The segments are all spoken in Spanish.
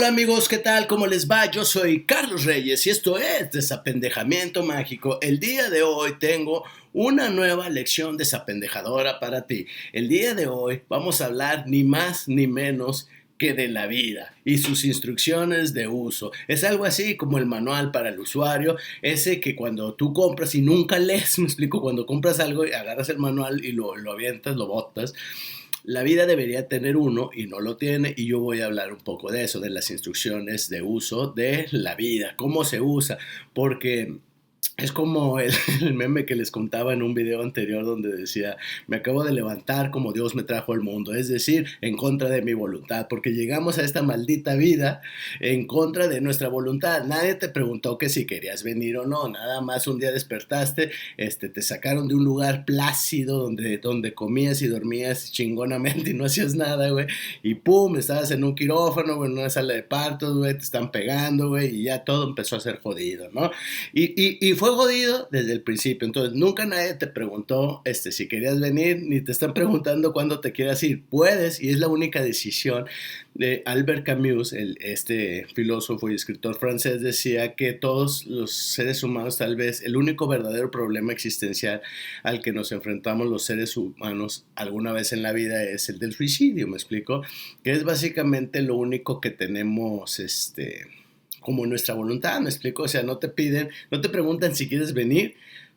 Hola amigos, ¿qué tal? ¿Cómo les va? Yo soy Carlos Reyes y esto es Desapendejamiento Mágico. El día de hoy tengo una nueva lección desapendejadora para ti. El día de hoy vamos a hablar ni más ni menos que de la vida y sus instrucciones de uso. Es algo así como el manual para el usuario, ese que cuando tú compras y nunca lees, me explico, cuando compras algo y agarras el manual y lo, lo avientas, lo botas la vida debería tener uno y no lo tiene y yo voy a hablar un poco de eso, de las instrucciones de uso de la vida, cómo se usa, porque es como el, meme que les contaba en un video anterior donde decía, me acabo de levantar como Dios me trajo al mundo, es decir, en contra de mi voluntad, porque llegamos a esta maldita vida en contra de nuestra voluntad. Nadie te preguntó que si querías venir o no, nada más un día despertaste, este, te sacaron de un lugar plácido donde, donde comías y dormías chingonamente y no hacías nada, güey, y pum, estabas en un quirófano, güey, en una sala de partos, güey, te están pegando, güey, y ya todo empezó a ser jodido, ¿no? Y, y, jodido desde el principio. Entonces, nunca nadie te preguntó este, si querías venir, ni te están preguntando cuándo te quieras ir. Puedes, y es la única decisión de Albert Camus, el, este filósofo y escritor francés, decía que todos los seres humanos, tal vez, el único verdadero problema existencial al que nos enfrentamos los seres humanos alguna vez en la vida es el del suicidio, ¿me explico? Que es básicamente lo único que tenemos, este como nuestra voluntad, me explico, o sea, no te piden, no te preguntan si quieres venir,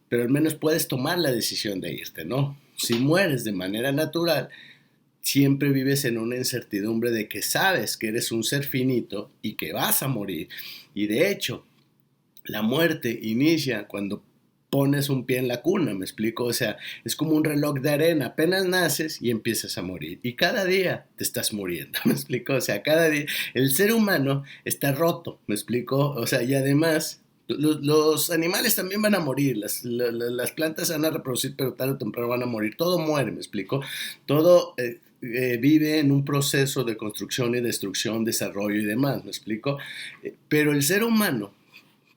pero al menos puedes tomar la decisión de irte, ¿no? Si mueres de manera natural, siempre vives en una incertidumbre de que sabes que eres un ser finito y que vas a morir. Y de hecho, la muerte inicia cuando pones un pie en la cuna, me explico, o sea, es como un reloj de arena, apenas naces y empiezas a morir. Y cada día te estás muriendo, me explico, o sea, cada día el ser humano está roto, me explico, o sea, y además los, animales también van a morir, las, plantas van a reproducir, pero tarde o temprano van a morir, todo muere, me explico, todo... Eh, eh, vive en un proceso de construcción y destrucción, desarrollo y demás, ¿me explico? Eh, pero el ser humano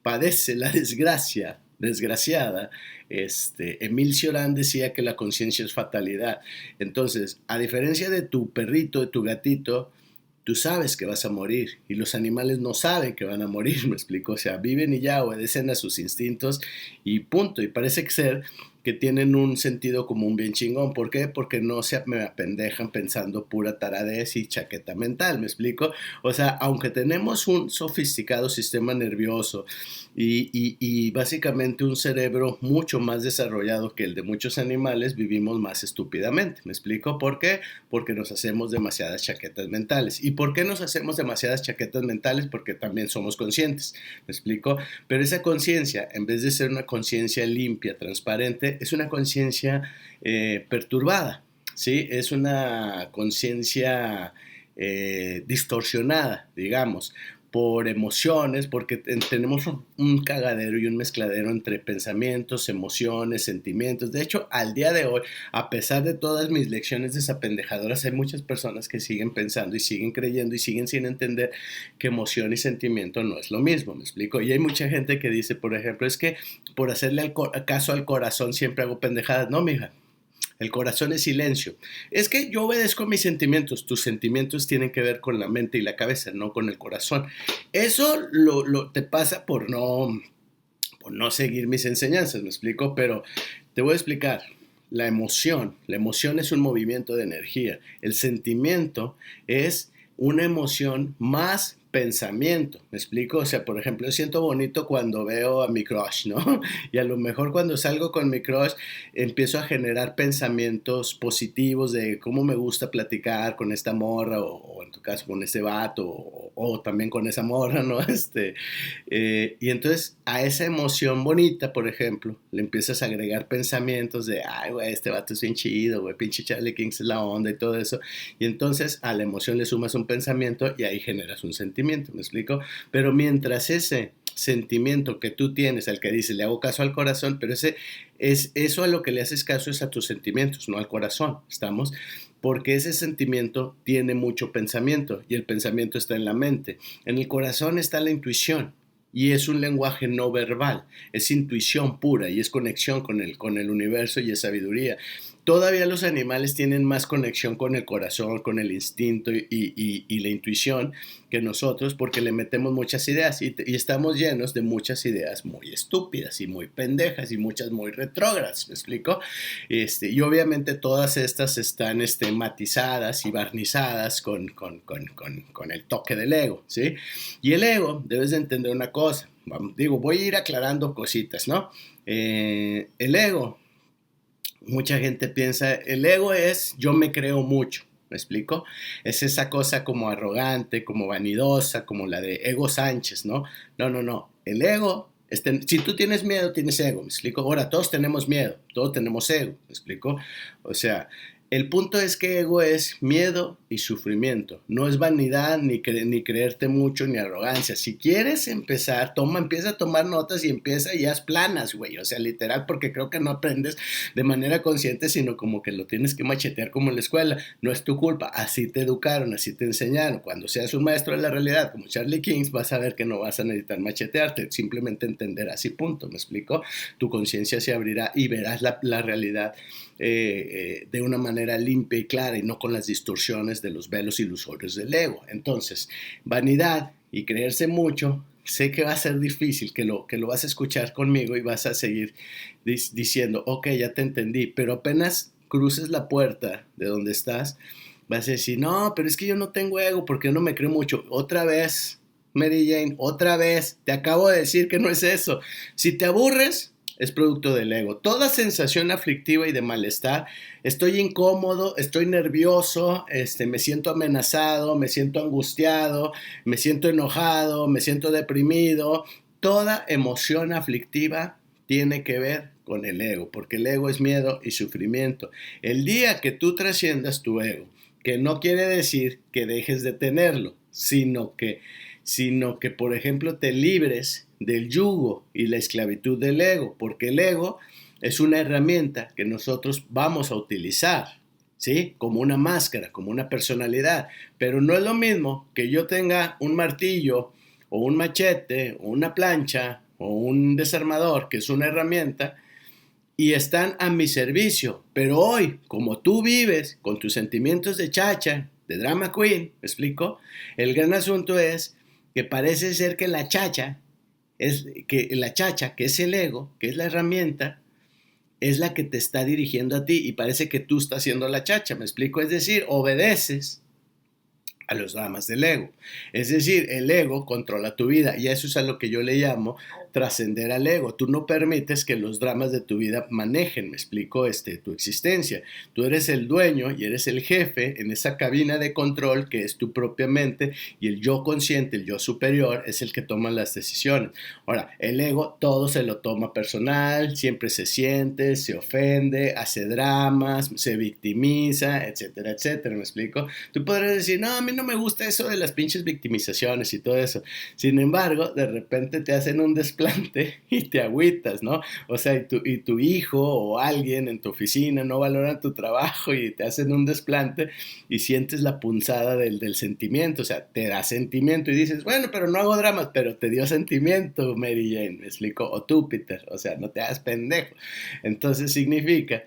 padece la desgracia desgraciada, este, Emil Cioran decía que la conciencia es fatalidad. Entonces, a diferencia de tu perrito, de tu gatito, tú sabes que vas a morir y los animales no saben que van a morir, me explico. O sea, viven y ya obedecen a sus instintos y punto. Y parece ser que tienen un sentido común bien chingón. ¿Por qué? Porque no se me apendejan pensando pura taradez y chaqueta mental, ¿me explico? O sea, aunque tenemos un sofisticado sistema nervioso y, básicamente un cerebro mucho más desarrollado que el de muchos animales, vivimos más estúpidamente, ¿me explico? ¿Por qué? Porque nos hacemos demasiadas chaquetas mentales. ¿Y por qué nos hacemos demasiadas chaquetas mentales? Porque también somos conscientes, ¿me explico? Pero esa conciencia, en vez de ser una conciencia limpia, transparente, es una conciencia eh, perturbada, ¿sí? Es una conciencia eh, distorsionada, digamos, por emociones, porque tenemos un, cagadero y un mezcladero entre pensamientos, emociones, sentimientos. De hecho, al día de hoy, a pesar de todas mis lecciones desapendejadoras, hay muchas personas que siguen pensando y siguen creyendo y siguen sin entender que emoción y sentimiento no es lo mismo, ¿me explico? Y hay mucha gente que dice, por ejemplo, es que por hacerle caso al corazón siempre hago pendejadas. No, mija, el corazón es silencio. Es que yo obedezco mis sentimientos. Tus sentimientos tienen que ver con la mente y la cabeza, no con el corazón. Eso lo, te pasa por no, por no seguir mis enseñanzas, me explico, pero te voy a explicar. La emoción, la emoción es un movimiento de energía. El sentimiento es una emoción más pensamiento, ¿me explico? O sea, por ejemplo, yo siento bonito cuando veo a mi crush, ¿no? Y a lo mejor cuando salgo con mi crush empiezo a generar pensamientos positivos de cómo me gusta platicar con esta morra o, en tu caso con ese vato o, también con esa morra, ¿no? Este, eh, y entonces a esa emoción bonita, por ejemplo, le empiezas a agregar pensamientos de, ay, güey, este vato es bien chido, güey, pinche Charlie Kings es la onda y todo eso. Y entonces a la emoción le sumas un pensamiento y ahí generas un sentimiento. ¿Me explico? Pero mientras ese sentimiento que tú tienes, al que dice, le hago caso al corazón, pero ese es eso a lo que le haces caso es a tus sentimientos, no al corazón, ¿estamos? Porque ese sentimiento tiene mucho pensamiento y el pensamiento está en la mente. En el corazón está la intuición y es un lenguaje no verbal, es intuición pura y es conexión con el, con el universo y es sabiduría. Todavía los animales tienen más conexión con el corazón, con el instinto y, la intuición que nosotros porque le metemos muchas ideas y, estamos llenos de muchas ideas muy estúpidas y muy pendejas y muchas muy retrógradas, ¿me explico? Este, y obviamente todas estas están este, matizadas y barnizadas con, el toque del ego, ¿sí? Y el ego, debes de entender una cosa, digo, voy a ir aclarando cositas, ¿no? Eh, el ego mucha gente piensa, el ego es yo me creo mucho, ¿me explico? Es esa cosa como arrogante, como vanidosa, como la de ego Sánchez, ¿no? No, no, no. El ego, este, si tú tienes miedo, tienes ego, ¿me explico? Ahora, todos tenemos miedo, todos tenemos ego, ¿me explico? O sea, el punto es que ego es miedo y sufrimiento. No es vanidad ni, ni creerte mucho ni arrogancia. Si quieres empezar, toma, empieza a tomar notas y empieza y haz planas, güey. O sea, literal, porque creo que no aprendes de manera consciente, sino como que lo tienes que machetear como en la escuela. No es tu culpa. Así te educaron, así te enseñaron. Cuando seas un maestro de la realidad como Charlie Kings, vas a ver que no vas a necesitar machetearte. Simplemente entenderás y punto. ¿Me explico? Tu conciencia se abrirá y verás la, la realidad eh, eh, de una manera limpia y clara y no con las distorsiones de los velos ilusorios del ego. Entonces, vanidad y creerse mucho, sé que va a ser difícil, que lo, que lo vas a escuchar conmigo y vas a seguir diciendo, ok, ya te entendí, pero apenas cruces la puerta de donde estás, vas a decir, no, pero es que yo no tengo ego porque no me creo mucho. Otra vez, Mary Jane, otra vez, te acabo de decir que no es eso. Si te aburres, es producto del ego. Toda sensación aflictiva y de malestar, estoy incómodo, estoy nervioso, este, me siento amenazado, me siento angustiado, me siento enojado, me siento deprimido. Toda emoción aflictiva tiene que ver con el ego, porque el ego es miedo y sufrimiento. El día que tú trasciendas tu ego, que no quiere decir que dejes de tenerlo, sino que, sino que por ejemplo, te libres del yugo y la esclavitud del ego, porque el ego es una herramienta que nosotros vamos a utilizar, ¿sí? Como una máscara, como una personalidad, pero no es lo mismo que yo tenga un martillo o un machete o una plancha o un desarmador, que es una herramienta, y están a mi servicio, pero hoy, como tú vives con tus sentimientos de chacha, de drama queen, ¿me explico? El gran asunto es que parece ser que la chacha es que la chacha, que es el ego, que es la herramienta, es la que te está dirigiendo a ti y parece que tú estás haciendo la chacha, me explico, es decir, obedeces a los dramas del ego. Es decir, el ego controla tu vida y eso es a lo que yo le llamo trascender al ego. Tú no permites que los dramas de tu vida manejen, me explico, este, tu existencia. Tú eres el dueño y eres el jefe en esa cabina de control que es tu propia mente y el yo consciente, el yo superior, es el que toma las decisiones. Ahora, el ego todo se lo toma personal, siempre se siente, se ofende, hace dramas, se victimiza, etcétera, etcétera, me explico. Tú podrás decir, no, a mí no me gusta eso de las pinches victimizaciones y todo eso. Sin embargo, de repente te hacen un y te agüitas, ¿no? O sea, y tu, y tu hijo o alguien en tu oficina no valora tu trabajo y te hacen un desplante y sientes la punzada del, del sentimiento, o sea, te da sentimiento y dices, bueno, pero no hago dramas, pero te dio sentimiento, Mary Jane, me explico, o tú, Peter, o sea, no te hagas pendejo. Entonces significa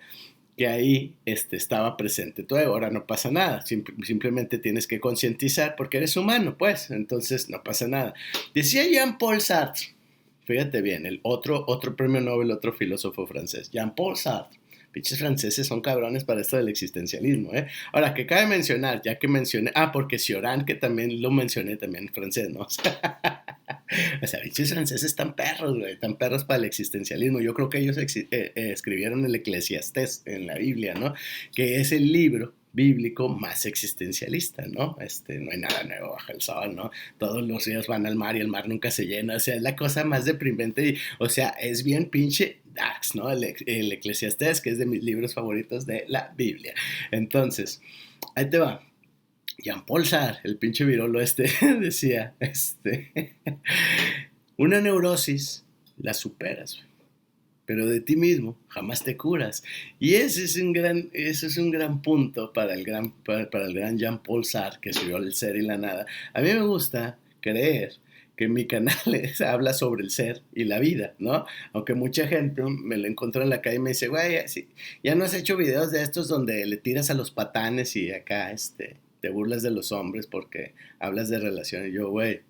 que ahí este, estaba presente tu ego. Ahora no pasa nada, simplemente tienes que concientizar porque eres humano, pues, entonces no pasa nada. Decía Jean-Paul Sartre, Fíjate bien, el otro, otro premio Nobel, otro filósofo francés, Jean-Paul Sartre. Pinches franceses son cabrones para esto del existencialismo, ¿eh? Ahora, que cabe mencionar, ya que mencioné, ah, porque Cioran, que también lo mencioné también francés, ¿no? o sea, pinches franceses están perros, güey, están perros para el existencialismo. Yo creo que ellos eh, eh, escribieron el Eclesiastés en la Biblia, ¿no? Que es el libro bíblico más existencialista, ¿no? Este, no hay nada nuevo bajo el sol, ¿no? Todos los ríos van al mar y el mar nunca se llena, o sea, es la cosa más deprimente, y, o sea, es bien pinche Dax, ¿no? El, el Eclesiastés, que es de mis libros favoritos de la Biblia. Entonces, ahí te va. Jean-Paul Sartre, el pinche virolo este, decía, este, una neurosis la superas, pero de ti mismo jamás te curas. Y ese es un gran, ese es un gran punto para el gran, para, el gran Jean-Paul Sartre, que escribió El Ser y la Nada. A mí me gusta creer que mi canal habla sobre el ser y la vida, ¿no? Aunque mucha gente me lo encontró en la calle y me dice, güey, ya no has hecho videos de estos donde le tiras a los patanes y acá, este, te burlas de los hombres porque hablas de relaciones. yo, güey,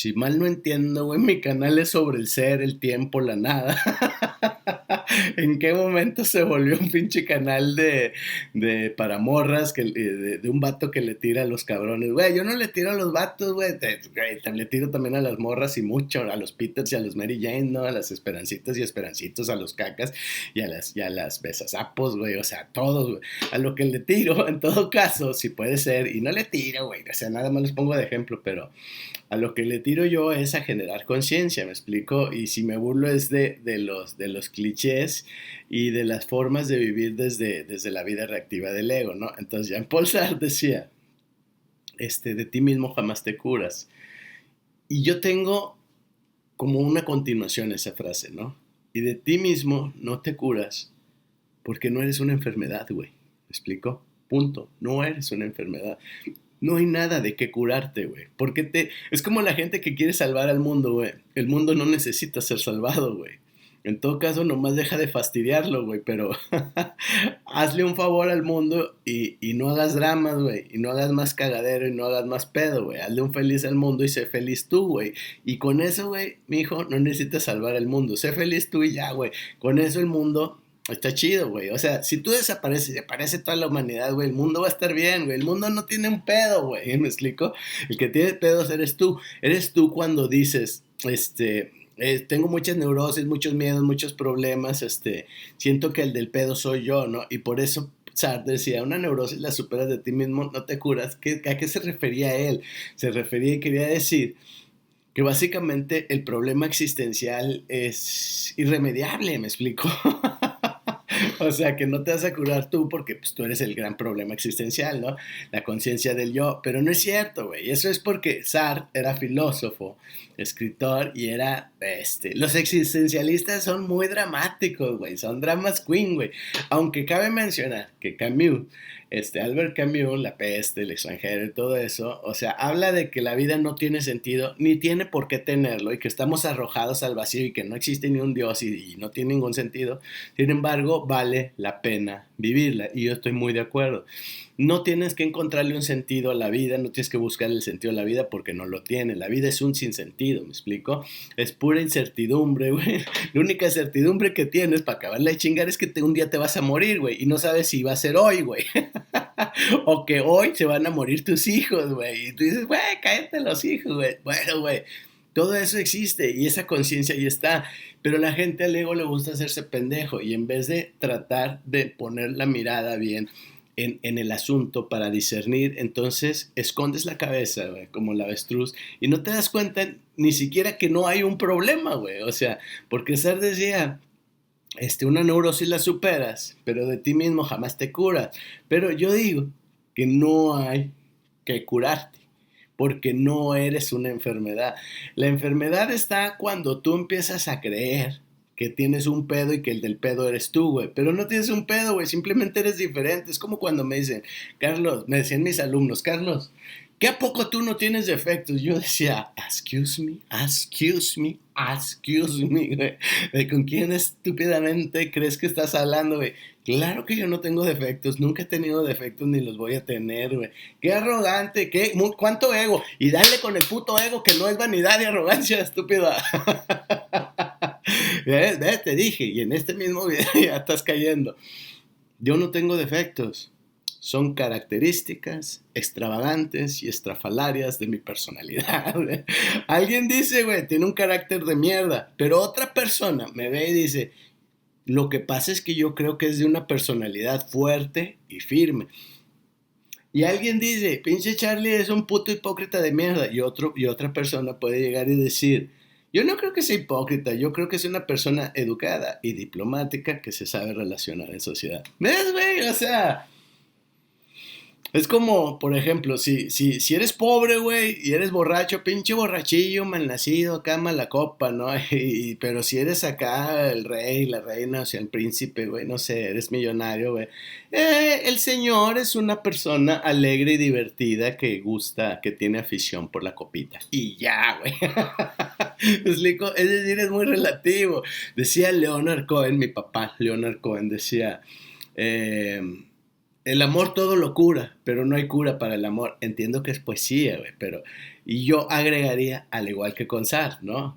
si mal no entiendo, güey, mi canal es sobre el ser, el tiempo, la nada. ¿En qué momento se volvió un pinche canal de, de para morras, que, de, un vato que le tira a los cabrones? Güey, yo no le tiro a los vatos, güey. Le tiro también a las morras y mucho, a los Peters y a los Mary Jane, ¿no? A las esperancitas y esperancitos, a los cacas y a las, y a las besasapos, güey. O sea, a todos, güey. A lo que le tiro, en todo caso, si puede ser, y no le tiro, güey. O sea, nada más les pongo de ejemplo, pero a lo que le tiro yo es a generar conciencia, me explico, y si me burlo es de, los, de los clichés y de las formas de vivir desde, desde la vida reactiva del ego, ¿no? Entonces Jean-Paul Sartre decía, este, de ti mismo jamás te curas. Y yo tengo como una continuación esa frase, ¿no? Y de ti mismo no te curas porque no eres una enfermedad, güey. ¿Me explico? Punto. No eres una enfermedad no hay nada de qué curarte, güey. Porque te... Es como la gente que quiere salvar al mundo, güey. El mundo no necesita ser salvado, güey. En todo caso, nomás deja de fastidiarlo, güey. Pero hazle un favor al mundo y, y no hagas dramas, güey. Y no hagas más cagadero y no hagas más pedo, güey. Hazle un feliz al mundo y sé feliz tú, güey. Y con eso, güey, mi hijo, no necesitas salvar al mundo. Sé feliz tú y ya, güey. Con eso el mundo Está chido, güey. O sea, si tú desapareces y aparece toda la humanidad, güey, el mundo va a estar bien, güey. El mundo no tiene un pedo, güey. ¿Me explico? El que tiene pedos eres tú. Eres tú cuando dices, este, eh, tengo muchas neurosis, muchos miedos, muchos problemas, este, siento que el del pedo soy yo, ¿no? Y por eso Sartre decía, una neurosis la superas de ti mismo, no te curas. ¿Qué, ¿A qué se refería él? Se refería y quería decir que básicamente el problema existencial es irremediable, me explico. o sea, que no te vas a curar tú porque pues, tú eres el gran problema existencial, ¿no? La conciencia del yo. Pero no es cierto, güey. Eso es porque Sartre era filósofo, escritor y era, este, los existencialistas son muy dramáticos, güey. Son dramas queen, güey. Aunque cabe mencionar que Camus este, Albert Camus, La peste, el extranjero y todo eso, o sea, habla de que la vida no tiene sentido, ni tiene por qué tenerlo, y que estamos arrojados al vacío y que no existe ni un Dios y, y no tiene ningún sentido. Sin embargo, vale la pena vivirla, y yo estoy muy de acuerdo. No tienes que encontrarle un sentido a la vida, no tienes que buscar el sentido a la vida porque no lo tiene. La vida es un sinsentido, ¿me explico? Es pura incertidumbre, güey. La única certidumbre que tienes para acabarla de chingar es que un día te vas a morir, güey, y no sabes si va a ser hoy, güey. o que hoy se van a morir tus hijos, güey. Y tú dices, güey, cállate los hijos, güey. Bueno, güey. Todo eso existe y esa conciencia ahí está. Pero la gente al ego le gusta hacerse pendejo y en vez de tratar de poner la mirada bien en, el asunto para discernir, entonces escondes la cabeza, como la avestruz y no te das cuenta ni siquiera que no hay un problema, güey. O sea, porque Ser decía, este, una neurosis la superas, pero de ti mismo jamás te curas. Pero yo digo que no hay que curarte, porque no eres una enfermedad. La enfermedad está cuando tú empiezas a creer que tienes un pedo y que el del pedo eres tú, güey. Pero no tienes un pedo, güey, simplemente eres diferente. Es como cuando me dicen, Carlos, me decían mis alumnos, Carlos, ¿Qué a poco tú no tienes defectos? Yo decía, excuse me, excuse me, excuse me, güey. ¿Con quién estúpidamente crees que estás hablando, güey? Claro que yo no tengo defectos, nunca he tenido defectos ni los voy a tener, güey. Qué arrogante, qué, cuánto ego. Y dale con el puto ego que no es vanidad y arrogancia, estúpida. Te dije, y en este mismo video ya estás cayendo. Yo no tengo defectos son características extravagantes y estrafalarias de mi personalidad. Alguien dice, güey, tiene un carácter de mierda, pero otra persona me ve y dice, lo que pasa es que yo creo que es de una personalidad fuerte y firme. Y alguien dice, pinche Charlie es un puto hipócrita de mierda. Y, otro, y otra persona puede llegar y decir, yo no creo que sea hipócrita, yo creo que es una persona educada y diplomática que se sabe relacionar en sociedad. ¿Ves, güey? O sea, Es como, por ejemplo, si, si, si eres pobre, güey, y eres borracho, pinche borrachillo, mal nacido, acá la copa, ¿no? Pero si eres acá el rey, la reina, o sea, el príncipe, güey, no sé, eres millonario, güey. Eh, el señor es una persona alegre y divertida que gusta, que tiene afición por la copita. Y ya, güey. Es decir, es muy relativo. Decía Leonard Cohen, mi papá, Leonard Cohen, decía... Eh, el amor todo lo cura, pero no hay cura para el amor. Entiendo que es poesía, güey, pero... Y yo agregaría, al igual que con Sar, ¿no?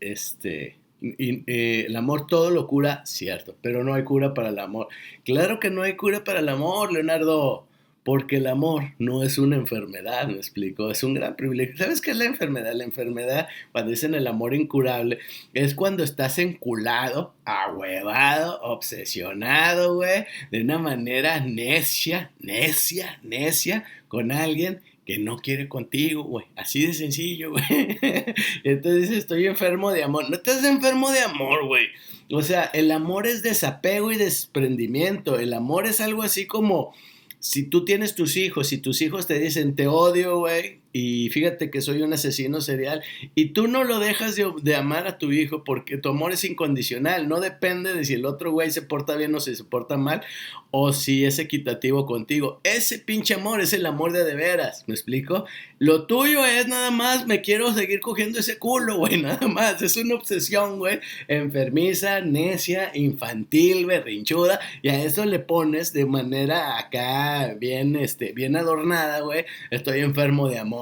este... Eh, el amor todo lo cura, cierto, pero no hay cura para el amor. Claro que no hay cura para el amor, Leonardo. Porque el amor no es una enfermedad, me explico, es un gran privilegio. ¿Sabes qué es la enfermedad? La enfermedad, cuando dicen el amor incurable, es cuando estás enculado, ahuevado, obsesionado, güey, de una manera necia, necia, necia, con alguien que no quiere contigo, güey. Así de sencillo, güey. Entonces estoy enfermo de amor. No estás enfermo de amor, güey. O sea, el amor es desapego y desprendimiento. El amor es algo así como si tú tienes tus hijos y tus hijos te dicen te odio, güey, y fíjate que soy un asesino serial y tú no lo dejas de, amar a tu hijo porque tu amor es incondicional, no depende de si el otro güey se porta bien o si se porta mal o si es equitativo contigo. Ese pinche amor es el amor de de veras, ¿me explico? Lo tuyo es nada más, me quiero seguir cogiendo ese culo, güey, nada más, es una obsesión, güey, enfermiza, necia, infantil, berrinchuda y a eso le pones de manera acá bien, este, bien adornada, güey, estoy enfermo de amor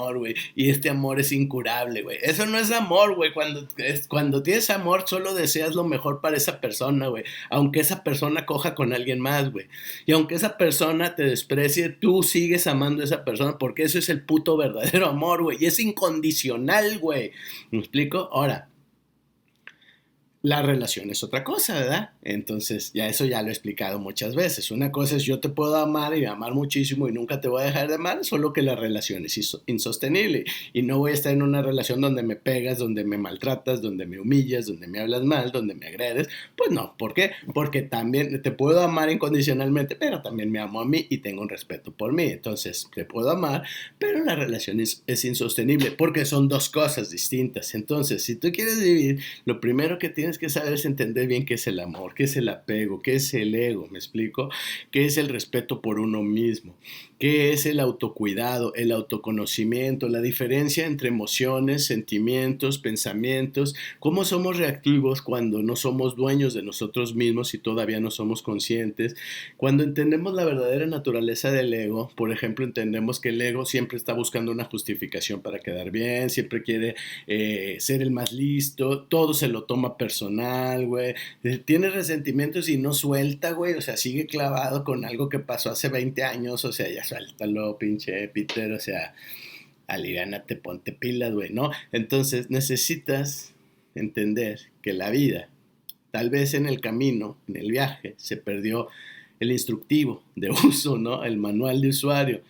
Y este amor es incurable, güey. Eso no es amor, güey. Cuando, cuando tienes amor, solo deseas lo mejor para esa persona, güey. Aunque esa persona coja con alguien más, güey. Y aunque esa persona te desprecie, tú sigues amando a esa persona porque eso es el puto verdadero amor, güey. Y es incondicional, güey. ¿Me explico? Ahora, la relación es otra cosa, ¿verdad? Entonces, ya eso ya lo he explicado muchas veces. Una cosa es yo te puedo amar y amar muchísimo y nunca te voy a dejar de amar, solo que la relación es insostenible y no voy a estar en una relación donde me pegas, donde me maltratas, donde me humillas, donde me hablas mal, donde me agredes. Pues no, ¿por qué? Porque también te puedo amar incondicionalmente, pero también me amo a mí y tengo un respeto por mí. Entonces, te puedo amar, pero la relación es, es insostenible porque son dos cosas distintas. Entonces, si tú quieres vivir, lo primero que tienes que saber es entender bien qué es el amor, qué es el apego, qué es el ego, ¿me explico? ¿Qué es el respeto por uno mismo? ¿Qué es el autocuidado, el autoconocimiento, la diferencia entre emociones, sentimientos, pensamientos? ¿Cómo somos reactivos cuando no somos dueños de nosotros mismos y todavía no somos conscientes? Cuando entendemos la verdadera naturaleza del ego, por ejemplo, entendemos que el ego siempre está buscando una justificación para quedar bien, siempre quiere eh, ser el más listo, todo se lo toma personal, güey. Eh, tiene resentimientos y no suelta, güey, o sea, sigue clavado con algo que pasó hace 20 años, o sea, ya suéltalo, pinche Peter, o sea, te ponte pilas, güey, ¿no? Entonces necesitas entender que la vida, tal vez en el camino, en el viaje, se perdió el instructivo de uso, ¿no? El manual de usuario.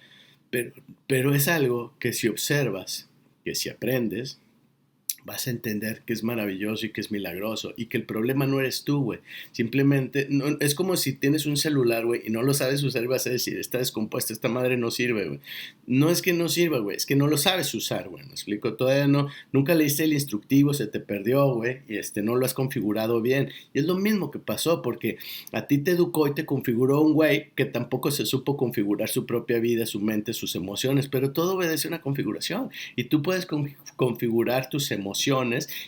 Pero, pero es algo que si observas, que si aprendes, vas a entender que es maravilloso y que es milagroso y que el problema no eres tú, güey. Simplemente no, es como si tienes un celular, güey, y no lo sabes usar y vas a decir, está descompuesto, esta madre no sirve, güey. No es que no sirva, güey, es que no lo sabes usar, güey. Me explico, todavía no, nunca leíste el instructivo, se te perdió, güey, y este, no lo has configurado bien. Y es lo mismo que pasó, porque a ti te educó y te configuró un güey que tampoco se supo configurar su propia vida, su mente, sus emociones, pero todo obedece a una configuración. Y tú puedes configurar tus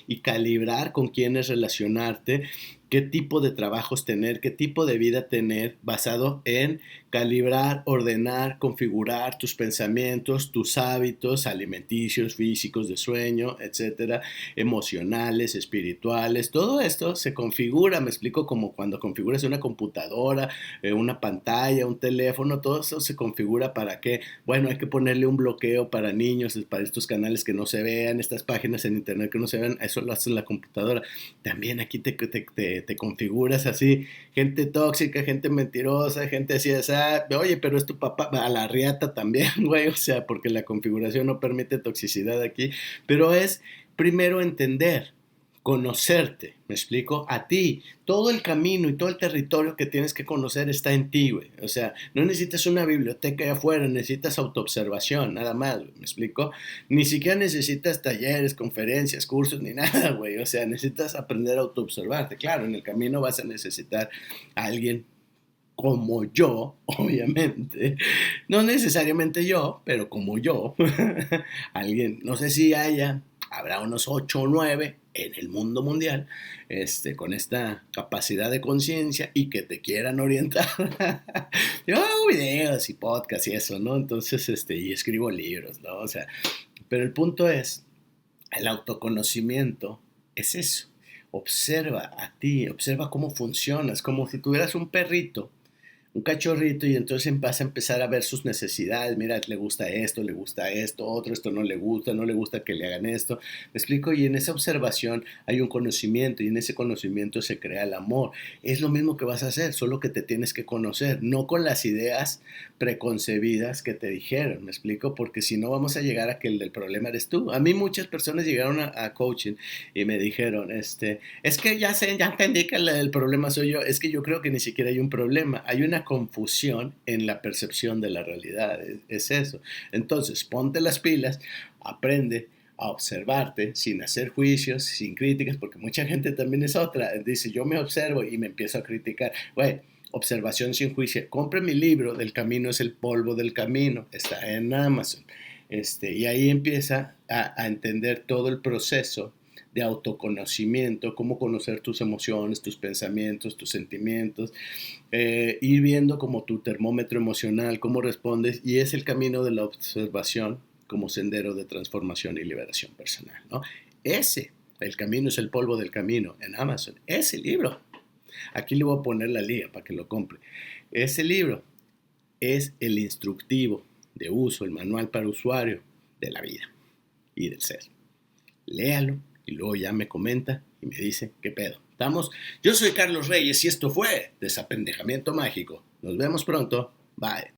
y calibrar con quiénes relacionarte, qué tipo de trabajos tener, qué tipo de vida tener basado en calibrar, ordenar, configurar tus pensamientos, tus hábitos alimenticios, físicos, de sueño, etcétera, emocionales, espirituales. Todo esto se configura, me explico como cuando configuras una computadora, eh, una pantalla, un teléfono, todo eso se configura para que, bueno, hay que ponerle un bloqueo para niños, para estos canales que no se vean, estas páginas en internet que no se vean, eso lo hace la computadora. También aquí te, configuras así, gente tóxica, gente mentirosa, gente así, oye, pero es tu papá, a la riata también, güey, o sea, porque la configuración no permite toxicidad aquí, pero es primero entender conocerte, me explico, a ti. Todo el camino y todo el territorio que tienes que conocer está en ti, güey. O sea, no necesitas una biblioteca allá afuera, necesitas autoobservación, nada más, me explico. Ni siquiera necesitas talleres, conferencias, cursos, ni nada, güey. O sea, necesitas aprender a autoobservarte. Claro, en el camino vas a necesitar a alguien como yo, obviamente, no necesariamente yo, pero como yo, alguien, no sé si haya, habrá unos 8 o 9 en el mundo mundial, este, con esta capacidad de conciencia y que te quieran orientar. Yo hago videos y podcasts y eso, ¿no? Entonces, este, y escribo libros, ¿no? O sea, pero el punto es, el autoconocimiento es eso. Observa a ti, observa cómo funcionas, como si tuvieras un perrito un cachorrito y entonces vas a empezar a ver sus necesidades. Mira, le gusta esto, le gusta esto, otro, esto no le gusta, no le gusta que le hagan esto. Me explico, y en esa observación hay un conocimiento y en ese conocimiento se crea el amor. Es lo mismo que vas a hacer, solo que te tienes que conocer, no con las ideas preconcebidas que te dijeron. Me explico, porque si no vamos a llegar a que el del problema eres tú. A mí muchas personas llegaron a, coaching y me dijeron, este, es que ya sé, ya entendí que el problema soy yo. Es que yo creo que ni siquiera hay un problema, hay una confusión en la percepción de la realidad. Es, eso. Entonces, ponte las pilas, aprende a observarte sin hacer juicios, sin críticas, porque mucha gente también es otra. Dice, yo me observo y me empiezo a criticar. Güey, observación sin juicio. Compre mi libro, Del camino es el polvo del camino. Está en Amazon. Este, y ahí empieza a, a entender todo el proceso de autoconocimiento, cómo conocer tus emociones, tus pensamientos, tus sentimientos, eh, ir viendo como tu termómetro emocional, cómo respondes, y es el camino de la observación como sendero de transformación y liberación personal. ¿no? Ese, el camino es el polvo del camino, en Amazon, ese libro. Aquí le voy a poner la liga para que lo compre. Ese libro es el instructivo de uso, el manual para usuario de la vida y del ser. Léalo, y luego ya me comenta y me dice, ¿qué pedo? ¿Estamos? Yo soy Carlos Reyes y esto fue Desapendejamiento Mágico. Nos vemos pronto. Bye.